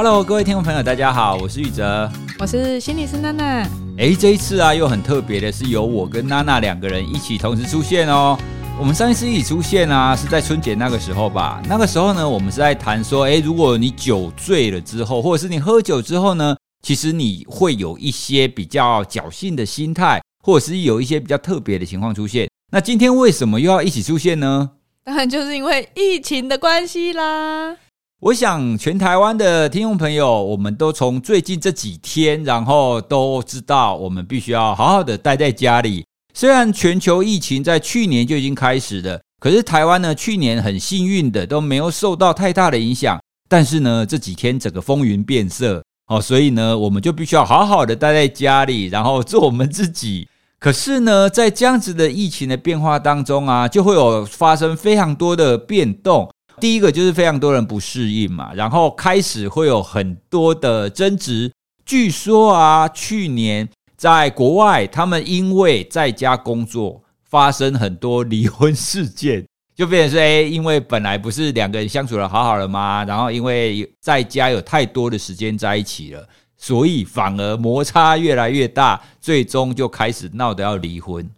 Hello，各位听众朋友，大家好，我是宇哲，我是心理师娜娜。哎，这一次啊，又很特别的是，由我跟娜娜两个人一起同时出现哦。我们上一次一起出现啊，是在春节那个时候吧？那个时候呢，我们是在谈说，哎，如果你酒醉了之后，或者是你喝酒之后呢，其实你会有一些比较侥幸的心态，或者是有一些比较特别的情况出现。那今天为什么又要一起出现呢？当然就是因为疫情的关系啦。我想，全台湾的听众朋友，我们都从最近这几天，然后都知道，我们必须要好好的待在家里。虽然全球疫情在去年就已经开始了，可是台湾呢，去年很幸运的都没有受到太大的影响。但是呢，这几天整个风云变色哦，所以呢，我们就必须要好好的待在家里，然后做我们自己。可是呢，在这样子的疫情的变化当中啊，就会有发生非常多的变动。第一个就是非常多人不适应嘛，然后开始会有很多的争执。据说啊，去年在国外，他们因为在家工作，发生很多离婚事件，就变成说，哎，因为本来不是两个人相处的好好的吗？然后因为在家有太多的时间在一起了，所以反而摩擦越来越大，最终就开始闹得要离婚。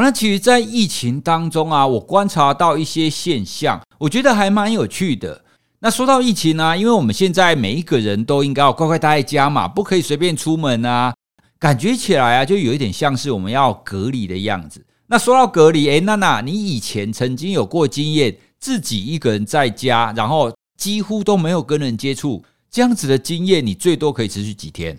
那其实，在疫情当中啊，我观察到一些现象，我觉得还蛮有趣的。那说到疫情呢，因为我们现在每一个人都应该要乖乖待在家嘛，不可以随便出门啊，感觉起来啊，就有一点像是我们要隔离的样子。那说到隔离，诶，娜娜，你以前曾经有过经验，自己一个人在家，然后几乎都没有跟人接触，这样子的经验，你最多可以持续几天？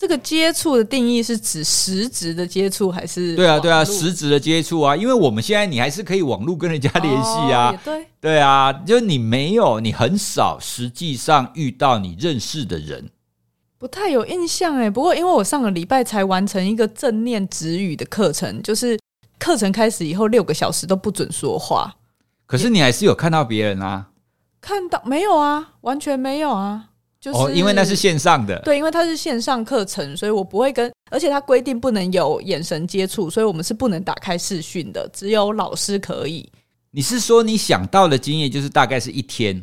这个接触的定义是指实质的接触还是？对啊，对啊，实质的接触啊，因为我们现在你还是可以网络跟人家联系啊。哦、对，对啊，就是你没有，你很少实际上遇到你认识的人，不太有印象哎。不过因为我上个礼拜才完成一个正念止语的课程，就是课程开始以后六个小时都不准说话。可是你还是有看到别人啊？看到没有啊？完全没有啊。就是、哦，因为那是线上的，对，因为它是线上课程，所以我不会跟，而且它规定不能有眼神接触，所以我们是不能打开视讯的，只有老师可以。你是说你想到的经验就是大概是一天？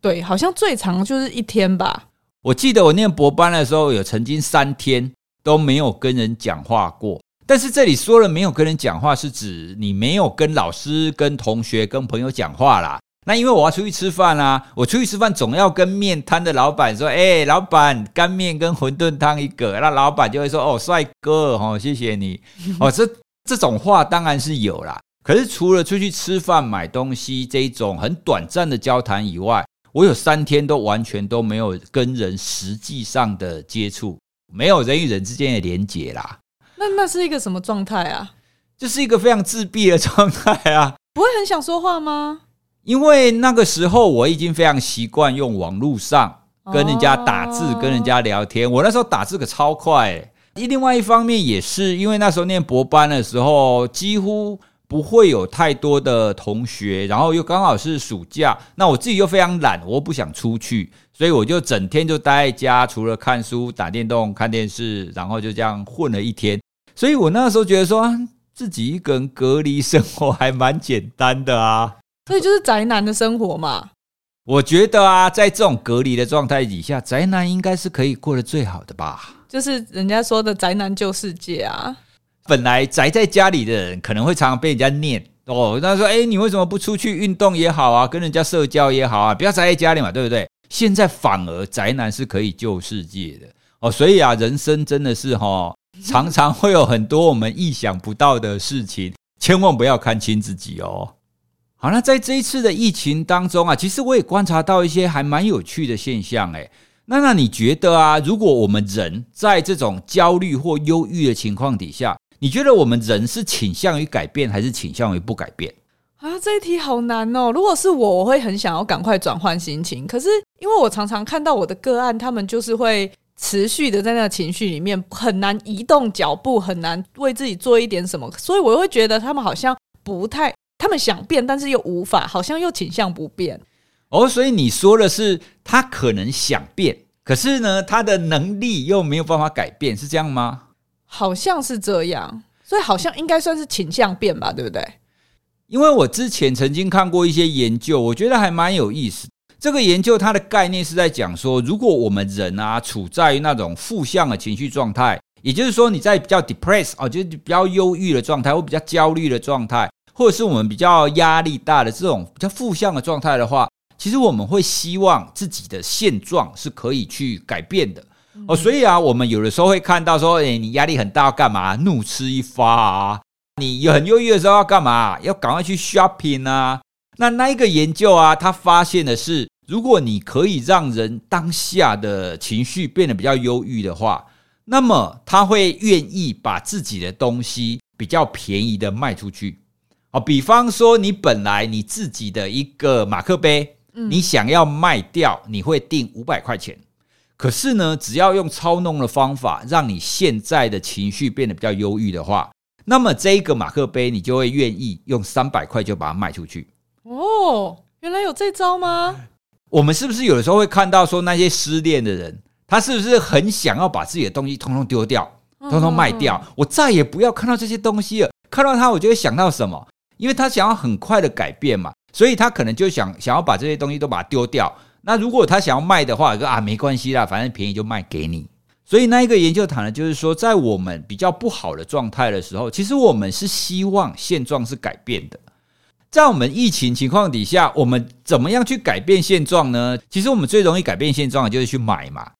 对，好像最长就是一天吧。我记得我念博班的时候，有曾经三天都没有跟人讲话过，但是这里说了没有跟人讲话，是指你没有跟老师、跟同学、跟朋友讲话啦。那因为我要出去吃饭啊，我出去吃饭总要跟面摊的老板说：“哎，老板，干面跟馄饨汤一个。”那老板就会说：“哦，帅哥，哦，谢谢你。”哦，这这种话当然是有啦。可是除了出去吃饭、买东西这一种很短暂的交谈以外，我有三天都完全都没有跟人实际上的接触，没有人与人之间的连结啦。那那是一个什么状态啊？就是一个非常自闭的状态啊。不会很想说话吗？因为那个时候我已经非常习惯用网络上跟人家打字、哦、跟人家聊天。我那时候打字可超快、欸。另外一方面也是因为那时候念博班的时候，几乎不会有太多的同学，然后又刚好是暑假，那我自己又非常懒，我又不想出去，所以我就整天就待在家，除了看书、打电动、看电视，然后就这样混了一天。所以我那时候觉得说，啊、自己一个人隔离生活还蛮简单的啊。所以就是宅男的生活嘛。我觉得啊，在这种隔离的状态底下，宅男应该是可以过得最好的吧。就是人家说的宅男救世界啊。本来宅在家里的人可能会常常被人家念哦，他说：“哎，你为什么不出去运动也好啊，跟人家社交也好啊，不要宅在家里嘛，对不对？”现在反而宅男是可以救世界的哦。所以啊，人生真的是哈，常常会有很多我们意想不到的事情，千万不要看轻自己哦。好，那在这一次的疫情当中啊，其实我也观察到一些还蛮有趣的现象诶。那那你觉得啊，如果我们人在这种焦虑或忧郁的情况底下，你觉得我们人是倾向于改变，还是倾向于不改变？啊，这一题好难哦。如果是我，我会很想要赶快转换心情。可是因为我常常看到我的个案，他们就是会持续的在那个情绪里面，很难移动脚步，很难为自己做一点什么，所以我会觉得他们好像不太。他们想变，但是又无法，好像又倾向不变。哦，所以你说的是他可能想变，可是呢，他的能力又没有办法改变，是这样吗？好像是这样，所以好像应该算是倾向变吧，对不对？因为我之前曾经看过一些研究，我觉得还蛮有意思。这个研究它的概念是在讲说，如果我们人啊处在于那种负向的情绪状态，也就是说你在比较 depressed 哦，就是比较忧郁的状态，或比较焦虑的状态，或者是我们比较压力大的这种比较负向的状态的话，其实我们会希望自己的现状是可以去改变的哦。所以啊，我们有的时候会看到说，诶，你压力很大要干嘛？怒吃一发啊！你很忧郁的时候要干嘛？要赶快去 shopping 啊！那那一个研究啊，他发现的是，如果你可以让人当下的情绪变得比较忧郁的话，那么他会愿意把自己的东西比较便宜的卖出去。好，比方说你本来你自己的一个马克杯，你想要卖掉，你会定五百块钱。可是呢，只要用操弄的方法，让你现在的情绪变得比较忧郁的话，那么这一个马克杯你就会愿意用三百块就把它卖出去。哦，原来有这招吗？我们是不是有的时候会看到说那些失恋的人，他是不是很想要把自己的东西通通丢掉，通通卖掉？我再也不要看到这些东西了。看到他，我就会想到什么？因为他想要很快的改变嘛，所以他可能就想想要把这些东西都把它丢掉。那如果他想要卖的话，说啊没关系啦，反正便宜就卖给你。所以那一个研究谈呢就是说，在我们比较不好的状态的时候，其实我们是希望现状是改变的。在我们疫情情况底下，我们怎么样去改变现状呢？其实我们最容易改变现状的就是去买嘛。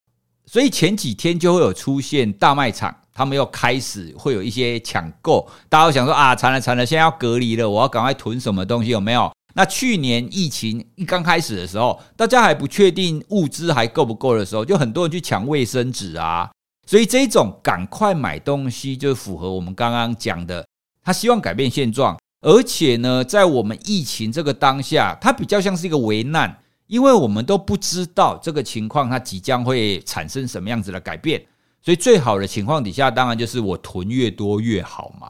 所以前几天就会有出现大卖场，他们又开始会有一些抢购，大家都想说啊，惨了惨了，现在要隔离了，我要赶快囤什么东西，有没有？那去年疫情一刚开始的时候，大家还不确定物资还够不够的时候，就很多人去抢卫生纸啊。所以这种赶快买东西，就符合我们刚刚讲的，他希望改变现状。而且呢，在我们疫情这个当下，它比较像是一个危难，因为我们都不知道这个情况它即将会产生什么样子的改变，所以最好的情况底下，当然就是我囤越多越好嘛。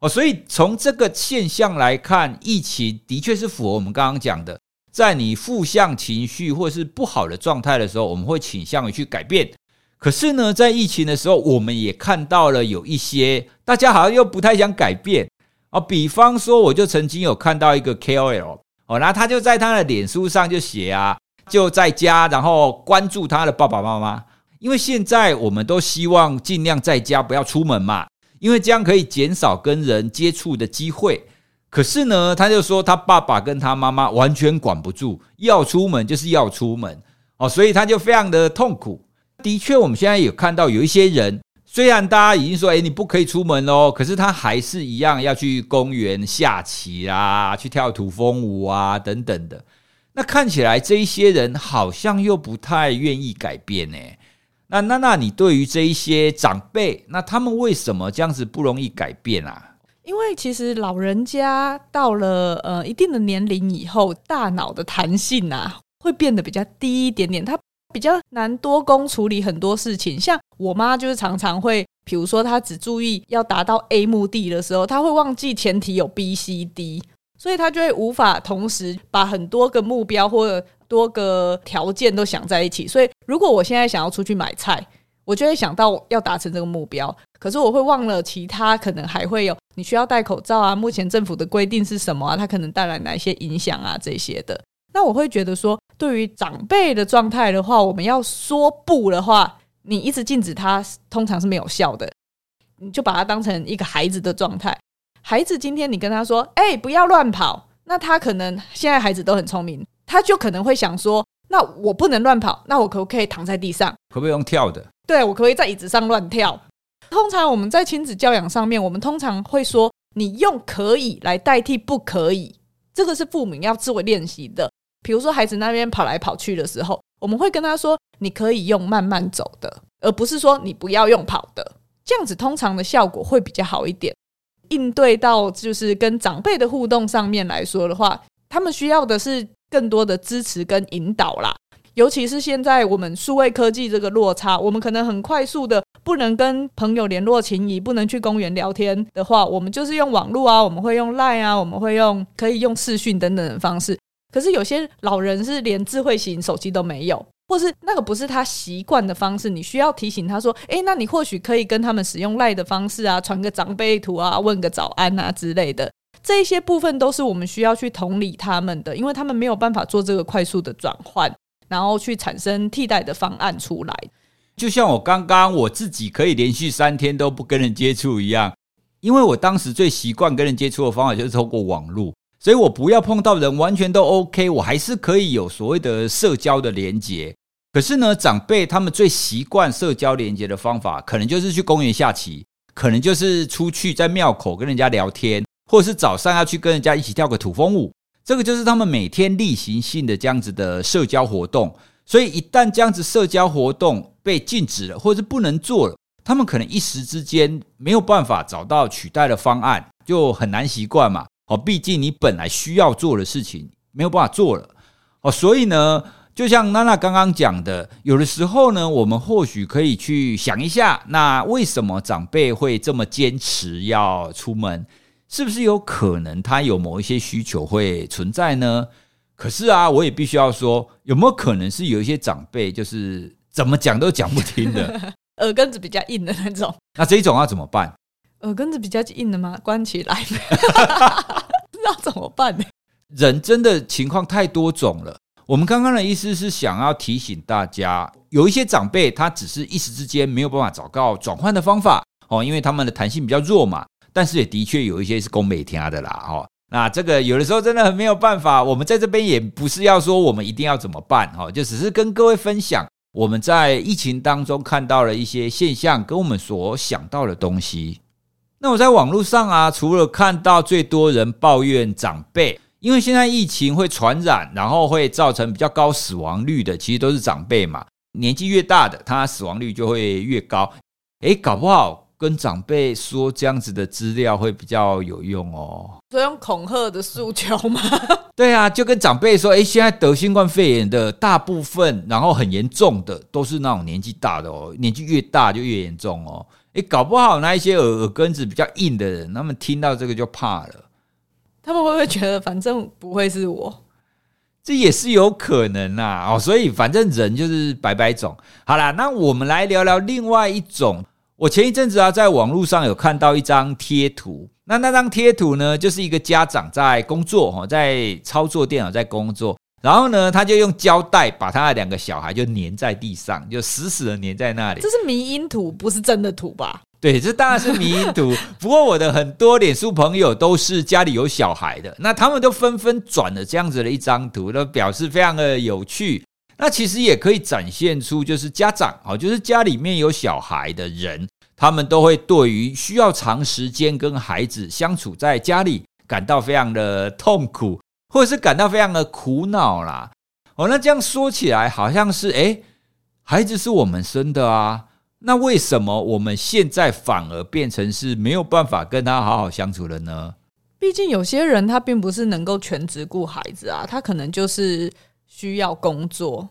哦，所以从这个现象来看，疫情的确是符合我们刚刚讲的，在你负向情绪或是不好的状态的时候，我们会倾向于去改变。可是呢，在疫情的时候，我们也看到了有一些大家好像又不太想改变。哦，比方说，我就曾经有看到一个 KOL 哦，然后他就在他的脸书上就写啊，就在家，然后关注他的爸爸妈妈，因为现在我们都希望尽量在家不要出门嘛，因为这样可以减少跟人接触的机会。可是呢，他就说他爸爸跟他妈妈完全管不住，要出门就是要出门哦，所以他就非常的痛苦。的确，我们现在有看到有一些人。虽然大家已经说，诶，你不可以出门哦，可是他还是一样要去公园下棋啊，去跳土风舞啊，等等的。那看起来这一些人好像又不太愿意改变呢。那那那你对于这一些长辈，那他们为什么这样子不容易改变啊？因为其实老人家到了呃一定的年龄以后，大脑的弹性啊会变得比较低一点点，他。比较难多工处理很多事情，像我妈就是常常会，比如说她只注意要达到 A 目的的时候，她会忘记前提有 B、C、D，所以她就会无法同时把很多个目标或多个条件都想在一起。所以如果我现在想要出去买菜，我就会想到要达成这个目标，可是我会忘了其他可能还会有你需要戴口罩啊，目前政府的规定是什么啊，它可能带来哪些影响啊这些的。那我会觉得说。对于长辈的状态的话，我们要说不的话，你一直禁止他，通常是没有效的。你就把他当成一个孩子的状态。孩子今天你跟他说：“哎，不要乱跑。”那他可能现在孩子都很聪明，他就可能会想说：“那我不能乱跑，那我可不可以躺在地上？可不可以用跳的？对，我可不可以在椅子上乱跳？”通常我们在亲子教养上面，我们通常会说：“你用可以来代替不可以。”这个是父母要自我练习的。比如说，孩子那边跑来跑去的时候，我们会跟他说：“你可以用慢慢走的，而不是说你不要用跑的。”这样子通常的效果会比较好一点。应对到就是跟长辈的互动上面来说的话，他们需要的是更多的支持跟引导啦。尤其是现在我们数位科技这个落差，我们可能很快速的不能跟朋友联络情谊，不能去公园聊天的话，我们就是用网络啊，我们会用 Line 啊，我们会用可以用视讯等等的方式。可是有些老人是连智慧型手机都没有，或是那个不是他习惯的方式，你需要提醒他说：“诶，那你或许可以跟他们使用赖的方式啊，传个长辈图啊，问个早安啊之类的。”这些部分都是我们需要去同理他们的，因为他们没有办法做这个快速的转换，然后去产生替代的方案出来。就像我刚刚我自己可以连续三天都不跟人接触一样，因为我当时最习惯跟人接触的方法就是透过网络，所以我不要碰到人完全都 OK，我还是可以有所谓的社交的连接。可是呢，长辈他们最习惯社交连接的方法，可能就是去公园下棋，可能就是出去在庙口跟人家聊天。或者是早上要去跟人家一起跳个土风舞，这个就是他们每天例行性的这样子的社交活动。所以一旦这样子社交活动被禁止了，或者是不能做了，他们可能一时之间没有办法找到取代的方案，就很难习惯嘛。哦，毕竟你本来需要做的事情没有办法做了。哦，所以呢，就像娜娜刚刚讲的，有的时候呢，我们或许可以去想一下，那为什么长辈会这么坚持要出门？是不是有可能他有某一些需求会存在呢？可是啊，我也必须要说，有没有可能是有一些长辈就是怎么讲都讲不听的，耳根子比较硬的那种？那这一种要怎么办？耳根子比较硬的吗？关起来，不知道怎么办呢？人真的情况太多种了。我们刚刚的意思是想要提醒大家，有一些长辈他只是一时之间没有办法找到转换的方法哦，因为他们的弹性比较弱嘛。但是也的确有一些是供每天的啦，哈，那这个有的时候真的很没有办法。我们在这边也不是要说我们一定要怎么办，哈，就只是跟各位分享我们在疫情当中看到了一些现象，跟我们所想到的东西。那我在网络上啊，除了看到最多人抱怨长辈，因为现在疫情会传染，然后会造成比较高死亡率的，其实都是长辈嘛。年纪越大的，他死亡率就会越高。诶，搞不好。跟长辈说这样子的资料会比较有用哦。所以用恐吓的诉求吗？对啊，就跟长辈说，诶，现在得新冠肺炎的大部分，然后很严重的，都是那种年纪大的哦。年纪越大就越严重哦。诶，搞不好那一些耳耳根子比较硬的人，他们听到这个就怕了。他们会不会觉得，反正不会是我？这也是有可能啊。哦，所以反正人就是百百种。好啦，那我们来聊聊另外一种。我前一阵子啊，在网络上有看到一张贴图，那那张贴图呢，就是一个家长在工作哈，在操作电脑在工作，然后呢，他就用胶带把他的两个小孩就粘在地上，就死死的粘在那里。这是迷因图，不是真的图吧？对，这当然是迷因图。不过我的很多脸书朋友都是家里有小孩的，那他们都纷纷转了这样子的一张图，都表示非常的有趣。那其实也可以展现出，就是家长啊，就是家里面有小孩的人，他们都会对于需要长时间跟孩子相处在家里，感到非常的痛苦，或者是感到非常的苦恼啦。哦，那这样说起来，好像是诶，孩子是我们生的啊，那为什么我们现在反而变成是没有办法跟他好好相处了呢？毕竟有些人他并不是能够全职顾孩子啊，他可能就是。需要工作，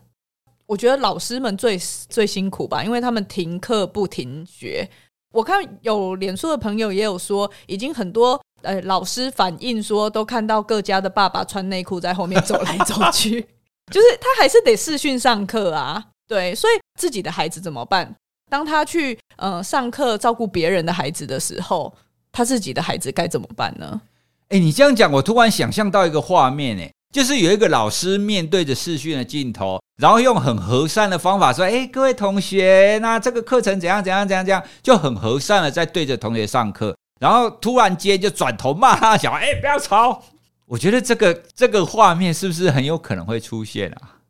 我觉得老师们最最辛苦吧，因为他们停课不停学。我看有脸书的朋友也有说，已经很多呃老师反映说，都看到各家的爸爸穿内裤在后面走来走去，就是他还是得视讯上课啊。对，所以自己的孩子怎么办？当他去呃上课照顾别人的孩子的时候，他自己的孩子该怎么办呢？哎，你这样讲，我突然想象到一个画面，哎。就是有一个老师面对着视讯的镜头，然后用很和善的方法说：“哎，各位同学，那这个课程怎样怎样怎样怎样，就很和善的在对着同学上课。然后突然间就转头骂他小孩：‘哎，不要吵！’ 我觉得这个这个画面是不是很有可能会出现啊？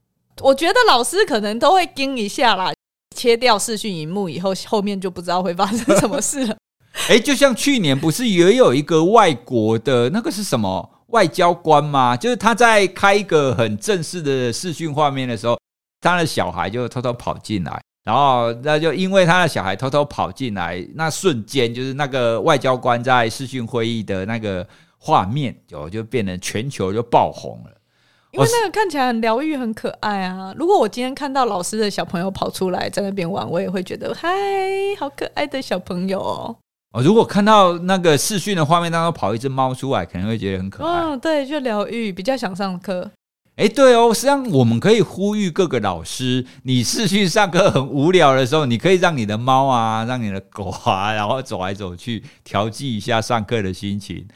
我觉得老师可能都会惊一下啦。切掉视讯荧幕以后，后面就不知道会发生什么事了。哎，就像去年不是也有一个外国的那个是什么？”外交官吗？就是他在开一个很正式的视讯画面的时候，他的小孩就偷偷跑进来，然后那就因为他的小孩偷偷跑进来，那瞬间就是那个外交官在视讯会议的那个画面就就变成全球就爆红了，因为那个看起来很疗愈、很可爱啊。如果我今天看到老师的小朋友跑出来在那边玩，我也会觉得嗨，好可爱的小朋友哦。哦，如果看到那个视讯的画面当中跑一只猫出来，可能会觉得很可爱。哦，对，就疗愈，比较想上课。哎，对哦，实际上我们可以呼吁各个老师，你视讯上课很无聊的时候，你可以让你的猫啊，让你的狗啊，然后走来走去，调剂一下上课的心情。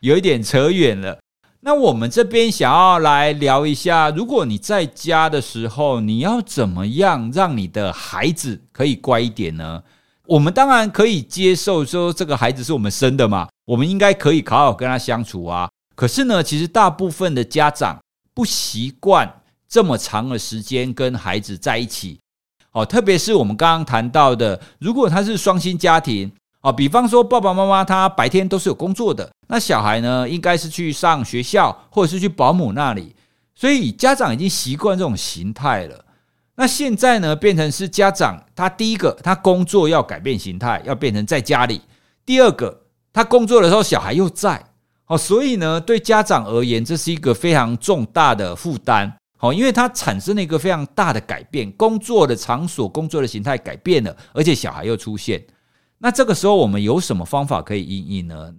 有一点扯远了。那我们这边想要来聊一下，如果你在家的时候，你要怎么样让你的孩子可以乖一点呢？我们当然可以接受说这个孩子是我们生的嘛，我们应该可以好好跟他相处啊。可是呢，其实大部分的家长不习惯这么长的时间跟孩子在一起。哦，特别是我们刚刚谈到的，如果他是双薪家庭。哦，比方说爸爸妈妈他白天都是有工作的，那小孩呢，应该是去上学校或者是去保姆那里，所以家长已经习惯这种形态了。那现在呢，变成是家长他第一个他工作要改变形态，要变成在家里；第二个他工作的时候小孩又在，哦，所以呢，对家长而言这是一个非常重大的负担，哦，因为他产生了一个非常大的改变，工作的场所、工作的形态改变了，而且小孩又出现。那这个时候我们有什么方法可以应应呢？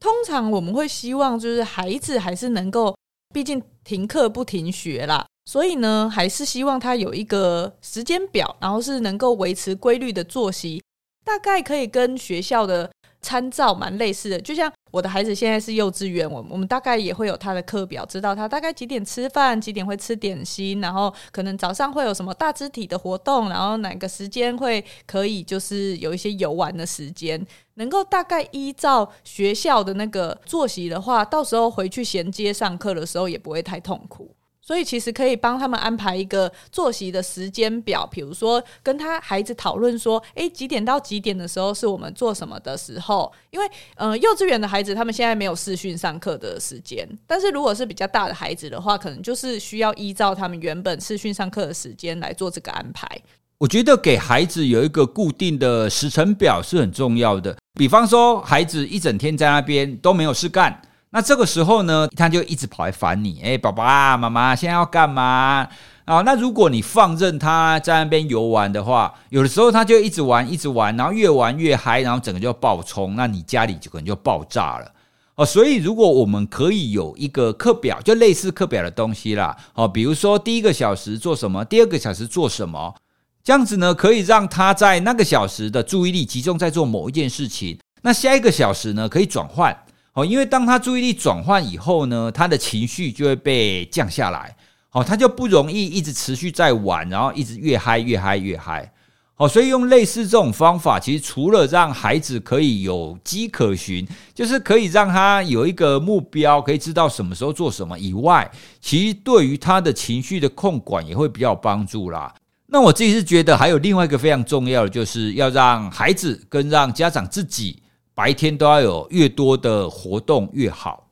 通常我们会希望就是孩子还是能够，毕竟停课不停学啦，所以呢，还是希望他有一个时间表，然后是能够维持规律的作息，大概可以跟学校的。参照蛮类似的，就像我的孩子现在是幼稚园，我我们大概也会有他的课表，知道他大概几点吃饭，几点会吃点心，然后可能早上会有什么大肢体的活动，然后哪个时间会可以就是有一些游玩的时间，能够大概依照学校的那个作息的话，到时候回去衔接上课的时候也不会太痛苦。所以其实可以帮他们安排一个作息的时间表，比如说跟他孩子讨论说，诶，几点到几点的时候是我们做什么的时候？因为，呃，幼稚园的孩子他们现在没有视讯上课的时间，但是如果是比较大的孩子的话，可能就是需要依照他们原本视讯上课的时间来做这个安排。我觉得给孩子有一个固定的时程表是很重要的。比方说，孩子一整天在那边都没有事干。那这个时候呢，他就一直跑来烦你，哎，爸爸妈妈现在要干嘛啊？那如果你放任他在那边游玩的话，有的时候他就一直玩，一直玩，然后越玩越嗨，然后整个就爆冲，那你家里就可能就爆炸了哦。所以如果我们可以有一个课表，就类似课表的东西啦，哦，比如说第一个小时做什么，第二个小时做什么，这样子呢，可以让他在那个小时的注意力集中在做某一件事情，那下一个小时呢，可以转换。哦，因为当他注意力转换以后呢，他的情绪就会被降下来，哦，他就不容易一直持续在玩，然后一直越嗨越嗨越嗨。哦，所以用类似这种方法，其实除了让孩子可以有迹可循，就是可以让他有一个目标，可以知道什么时候做什么以外，其实对于他的情绪的控管也会比较帮助啦。那我自己是觉得还有另外一个非常重要的，就是要让孩子跟让家长自己。白天都要有越多的活动越好，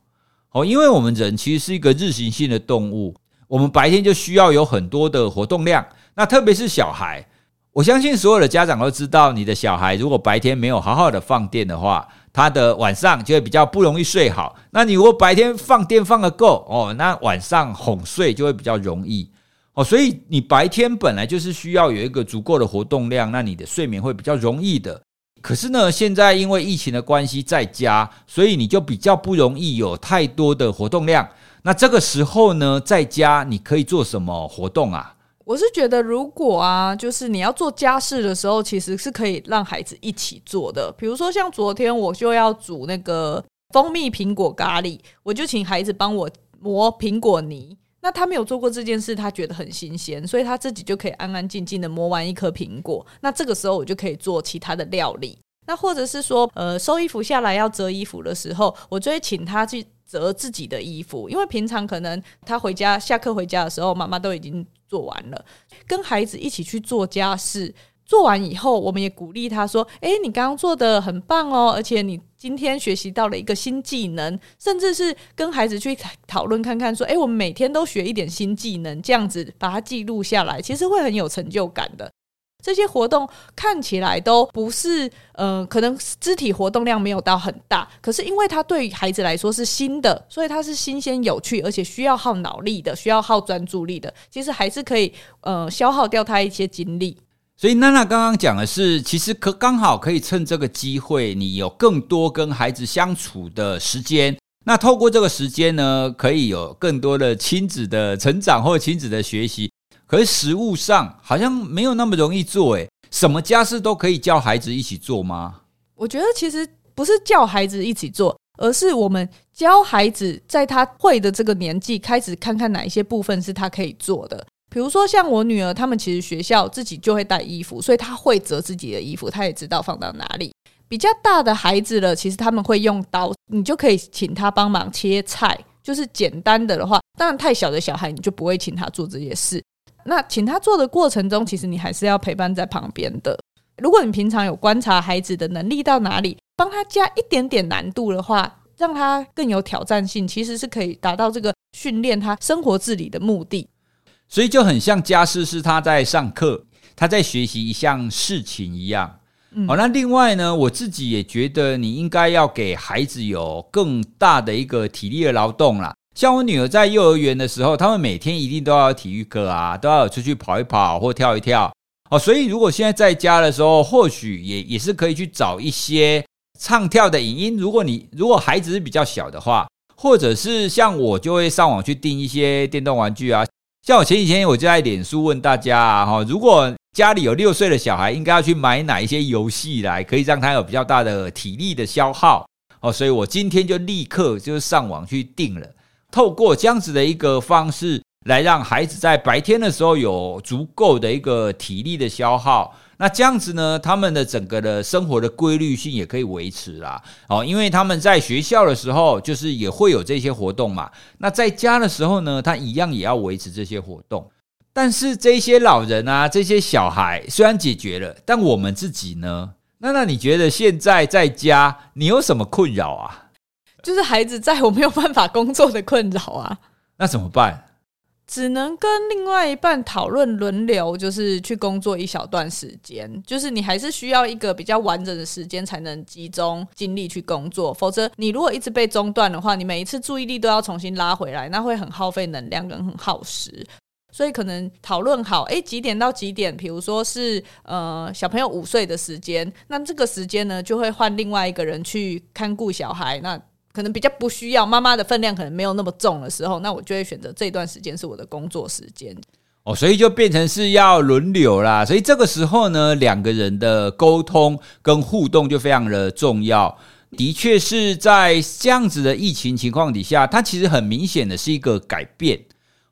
哦，因为我们人其实是一个日行性的动物，我们白天就需要有很多的活动量。那特别是小孩，我相信所有的家长都知道，你的小孩如果白天没有好好的放电的话，他的晚上就会比较不容易睡好。那你如果白天放电放得够哦，那晚上哄睡就会比较容易哦。所以你白天本来就是需要有一个足够的活动量，那你的睡眠会比较容易的。可是呢，现在因为疫情的关系，在家，所以你就比较不容易有太多的活动量。那这个时候呢，在家你可以做什么活动啊？我是觉得，如果啊，就是你要做家事的时候，其实是可以让孩子一起做的。比如说，像昨天我就要煮那个蜂蜜苹果咖喱，我就请孩子帮我磨苹果泥。那他没有做过这件事，他觉得很新鲜，所以他自己就可以安安静静的摸完一颗苹果。那这个时候我就可以做其他的料理。那或者是说，呃，收衣服下来要折衣服的时候，我就会请他去折自己的衣服，因为平常可能他回家下课回家的时候，妈妈都已经做完了。跟孩子一起去做家事，做完以后，我们也鼓励他说：“诶，你刚刚做的很棒哦，而且你。”今天学习到了一个新技能，甚至是跟孩子去讨论看看，说：“诶，我们每天都学一点新技能，这样子把它记录下来，其实会很有成就感的。”这些活动看起来都不是，呃，可能肢体活动量没有到很大，可是因为它对于孩子来说是新的，所以它是新鲜有趣，而且需要耗脑力的，需要耗专注力的，其实还是可以，呃，消耗掉他一些精力。所以娜娜刚刚讲的是，其实可刚好可以趁这个机会，你有更多跟孩子相处的时间。那透过这个时间呢，可以有更多的亲子的成长或亲子的学习。可是实物上好像没有那么容易做，诶，什么家事都可以叫孩子一起做吗？我觉得其实不是叫孩子一起做，而是我们教孩子在他会的这个年纪开始看看哪一些部分是他可以做的。比如说像我女儿，他们其实学校自己就会带衣服，所以他会折自己的衣服，他也知道放到哪里。比较大的孩子了，其实他们会用刀，你就可以请他帮忙切菜。就是简单的的话，当然太小的小孩你就不会请他做这些事。那请他做的过程中，其实你还是要陪伴在旁边的。如果你平常有观察孩子的能力到哪里，帮他加一点点难度的话，让他更有挑战性，其实是可以达到这个训练他生活自理的目的。所以就很像家事是他在上课，他在学习一项事情一样。嗯，好，那另外呢，我自己也觉得你应该要给孩子有更大的一个体力的劳动啦。像我女儿在幼儿园的时候，他们每天一定都要有体育课啊，都要有出去跑一跑或跳一跳。哦，所以如果现在在家的时候，或许也也是可以去找一些唱跳的影音。如果你如果孩子是比较小的话，或者是像我就会上网去订一些电动玩具啊。像我前几天我就在脸书问大家啊，哈，如果家里有六岁的小孩，应该要去买哪一些游戏来，可以让他有比较大的体力的消耗。哦，所以我今天就立刻就上网去订了。透过这样子的一个方式来让孩子在白天的时候有足够的一个体力的消耗，那这样子呢，他们的整个的生活的规律性也可以维持啦。哦，因为他们在学校的时候就是也会有这些活动嘛，那在家的时候呢，他一样也要维持这些活动。但是这些老人啊，这些小孩虽然解决了，但我们自己呢？那那你觉得现在在家你有什么困扰啊？就是孩子在我没有办法工作的困扰啊，那怎么办？只能跟另外一半讨论轮流，就是去工作一小段时间。就是你还是需要一个比较完整的时间，才能集中精力去工作。否则，你如果一直被中断的话，你每一次注意力都要重新拉回来，那会很耗费能量跟很耗时。所以，可能讨论好，诶，几点到几点？比如说是呃小朋友午睡的时间，那这个时间呢，就会换另外一个人去看顾小孩。那可能比较不需要妈妈的分量，可能没有那么重的时候，那我就会选择这段时间是我的工作时间。哦，所以就变成是要轮流啦。所以这个时候呢，两个人的沟通跟互动就非常的重要。的确是在这样子的疫情情况底下，它其实很明显的是一个改变。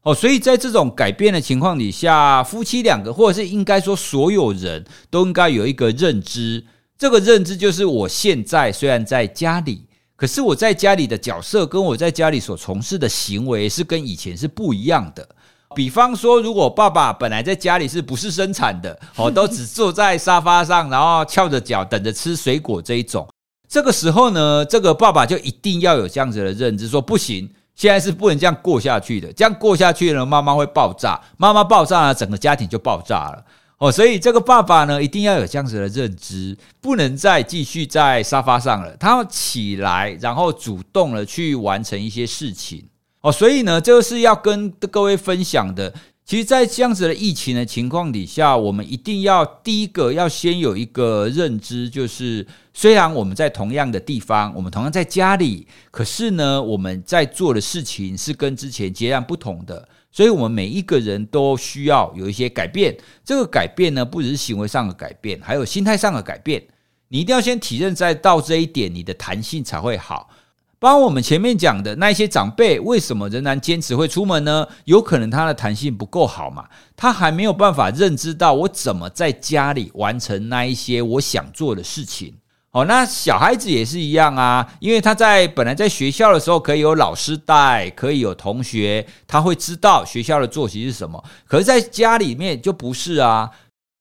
哦，所以在这种改变的情况底下，夫妻两个或者是应该说所有人都应该有一个认知。这个认知就是，我现在虽然在家里。可是我在家里的角色跟我在家里所从事的行为是跟以前是不一样的。比方说，如果爸爸本来在家里是不是生产的，哦，都只坐在沙发上，然后翘着脚等着吃水果这一种，这个时候呢，这个爸爸就一定要有这样子的认知，说不行，现在是不能这样过下去的，这样过下去呢，妈妈会爆炸，妈妈爆炸了，整个家庭就爆炸了。哦，所以这个爸爸呢，一定要有这样子的认知，不能再继续在沙发上了，他要起来，然后主动的去完成一些事情。哦，所以呢，这个是要跟各位分享的。其实，在这样子的疫情的情况底下，我们一定要第一个要先有一个认知，就是虽然我们在同样的地方，我们同样在家里，可是呢，我们在做的事情是跟之前截然不同的。所以，我们每一个人都需要有一些改变。这个改变呢，不只是行为上的改变，还有心态上的改变。你一定要先体认在到这一点，你的弹性才会好。包括我们前面讲的那一些长辈，为什么仍然坚持会出门呢？有可能他的弹性不够好嘛，他还没有办法认知到我怎么在家里完成那一些我想做的事情。哦，那小孩子也是一样啊，因为他在本来在学校的时候可以有老师带，可以有同学，他会知道学校的作息是什么。可是在家里面就不是啊，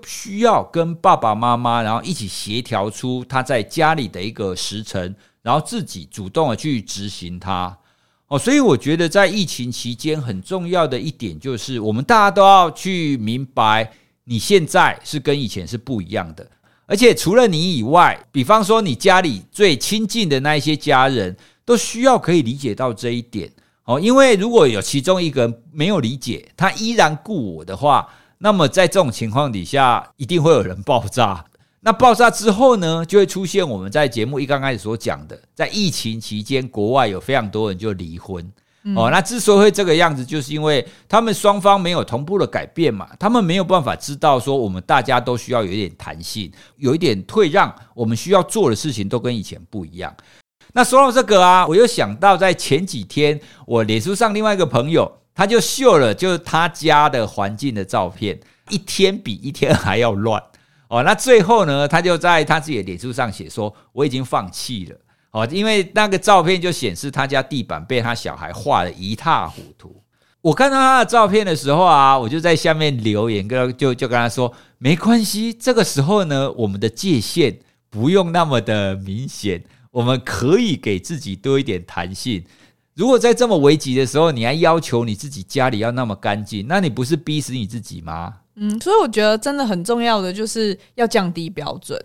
需要跟爸爸妈妈然后一起协调出他在家里的一个时程，然后自己主动的去执行它。哦，所以我觉得在疫情期间很重要的一点就是，我们大家都要去明白，你现在是跟以前是不一样的。而且除了你以外，比方说你家里最亲近的那一些家人，都需要可以理解到这一点哦。因为如果有其中一个人没有理解，他依然顾我的话，那么在这种情况底下，一定会有人爆炸。那爆炸之后呢，就会出现我们在节目一刚开始所讲的，在疫情期间，国外有非常多人就离婚。哦，那之所以会这个样子，就是因为他们双方没有同步的改变嘛，他们没有办法知道说我们大家都需要有一点弹性，有一点退让，我们需要做的事情都跟以前不一样。那说到这个啊，我又想到在前几天，我脸书上另外一个朋友，他就秀了就是他家的环境的照片，一天比一天还要乱哦。那最后呢，他就在他自己的脸书上写说：“我已经放弃了哦，因为那个照片就显示他家地板被他小孩画得一塌糊涂。”我看到他的照片的时候啊，我就在下面留言，跟就就跟他说：“没关系，这个时候呢，我们的界限不用那么的明显。”我们可以给自己多一点弹性。如果在这么危急的时候，你还要求你自己家里要那么干净，那你不是逼死你自己吗？嗯，所以我觉得真的很重要的就是要降低标准。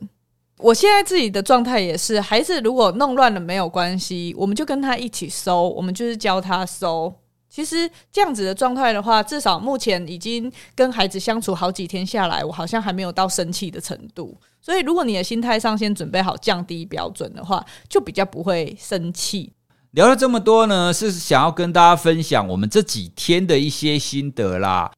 我现在自己的状态也是，孩子如果弄乱了没有关系，我们就跟他一起收，我们就是教他收。其实这样子的状态的话，至少目前已经跟孩子相处好几天下来，我好像还没有到生气的程度。所以，如果你的心态上先准备好降低标准的话，就比较不会生气。聊了这么多呢，是想要跟大家分享我们这几天的一些心得啦。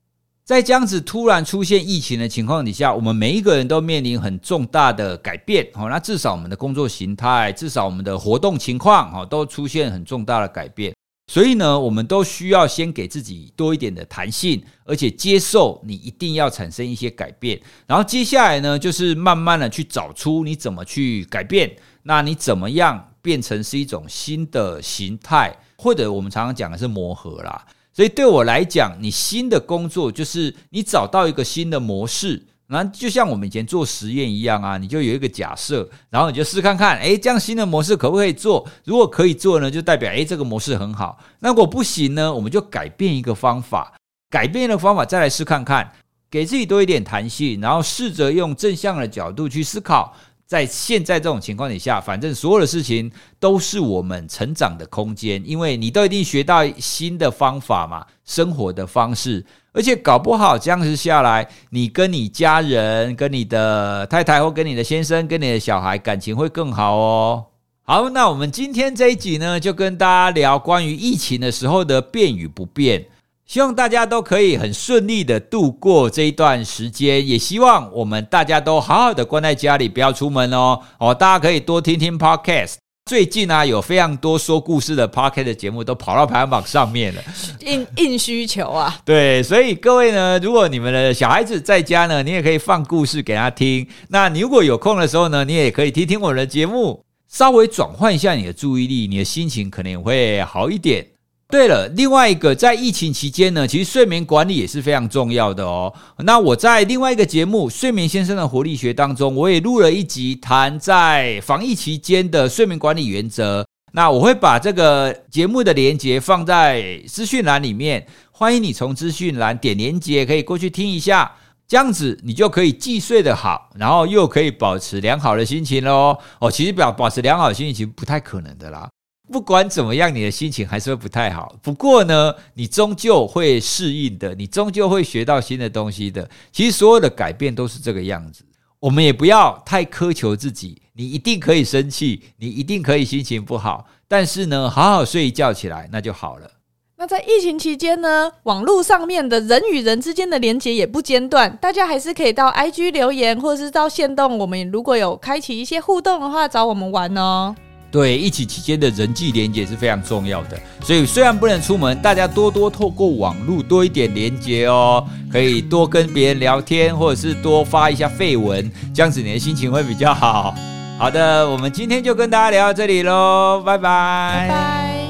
在这样子突然出现疫情的情况底下，我们每一个人都面临很重大的改变。好，那至少我们的工作形态，至少我们的活动情况，都出现很重大的改变。所以呢，我们都需要先给自己多一点的弹性，而且接受你一定要产生一些改变。然后接下来呢，就是慢慢的去找出你怎么去改变，那你怎么样变成是一种新的形态，或者我们常常讲的是磨合啦。所以对我来讲，你新的工作就是你找到一个新的模式。那就像我们以前做实验一样啊，你就有一个假设，然后你就试看看，诶，这样新的模式可不可以做？如果可以做呢，就代表诶，这个模式很好。那如果不行呢，我们就改变一个方法，改变的方法再来试看看，给自己多一点弹性，然后试着用正向的角度去思考。在现在这种情况底下，反正所有的事情都是我们成长的空间，因为你都一定学到新的方法嘛，生活的方式。而且搞不好这样子下来，你跟你家人、跟你的太太或跟你的先生、跟你的小孩感情会更好哦。好，那我们今天这一集呢，就跟大家聊关于疫情的时候的变与不变。希望大家都可以很顺利的度过这一段时间，也希望我们大家都好好的关在家里，不要出门哦。哦，大家可以多听听 Podcast。最近啊，有非常多说故事的 Podcast 的节目都跑到排行榜上面了，硬硬需求啊。对，所以各位呢，如果你们的小孩子在家呢，你也可以放故事给他听。那你如果有空的时候呢，你也可以听听我的节目，稍微转换一下你的注意力，你的心情可能也会好一点。对了，另外一个在疫情期间呢，其实睡眠管理也是非常重要的哦。那我在另外一个节目《睡眠先生的活力学》当中，我也录了一集谈在防疫期间的睡眠管理原则。那我会把这个节目的连接放在资讯栏里面，欢迎你从资讯栏点连接，可以过去听一下。这样子你就可以既睡得好，然后又可以保持良好的心情喽。哦，其实保保持良好的心情不太可能的啦。不管怎么样，你的心情还是会不太好。不过呢，你终究会适应的，你终究会学到新的东西的。其实所有的改变都是这个样子。我们也不要太苛求自己，你一定可以生气，你一定可以心情不好。但是呢，好好睡一觉起来，那就好了。那在疫情期间呢，网络上面的人与人之间的连接也不间断，大家还是可以到 IG 留言，或者是到线动。我们如果有开启一些互动的话，找我们玩哦。对，一起期间的人际连接是非常重要的，所以虽然不能出门，大家多多透过网络多一点连接哦，可以多跟别人聊天，或者是多发一下废文，这样子你的心情会比较好。好的，我们今天就跟大家聊到这里喽，拜。拜拜。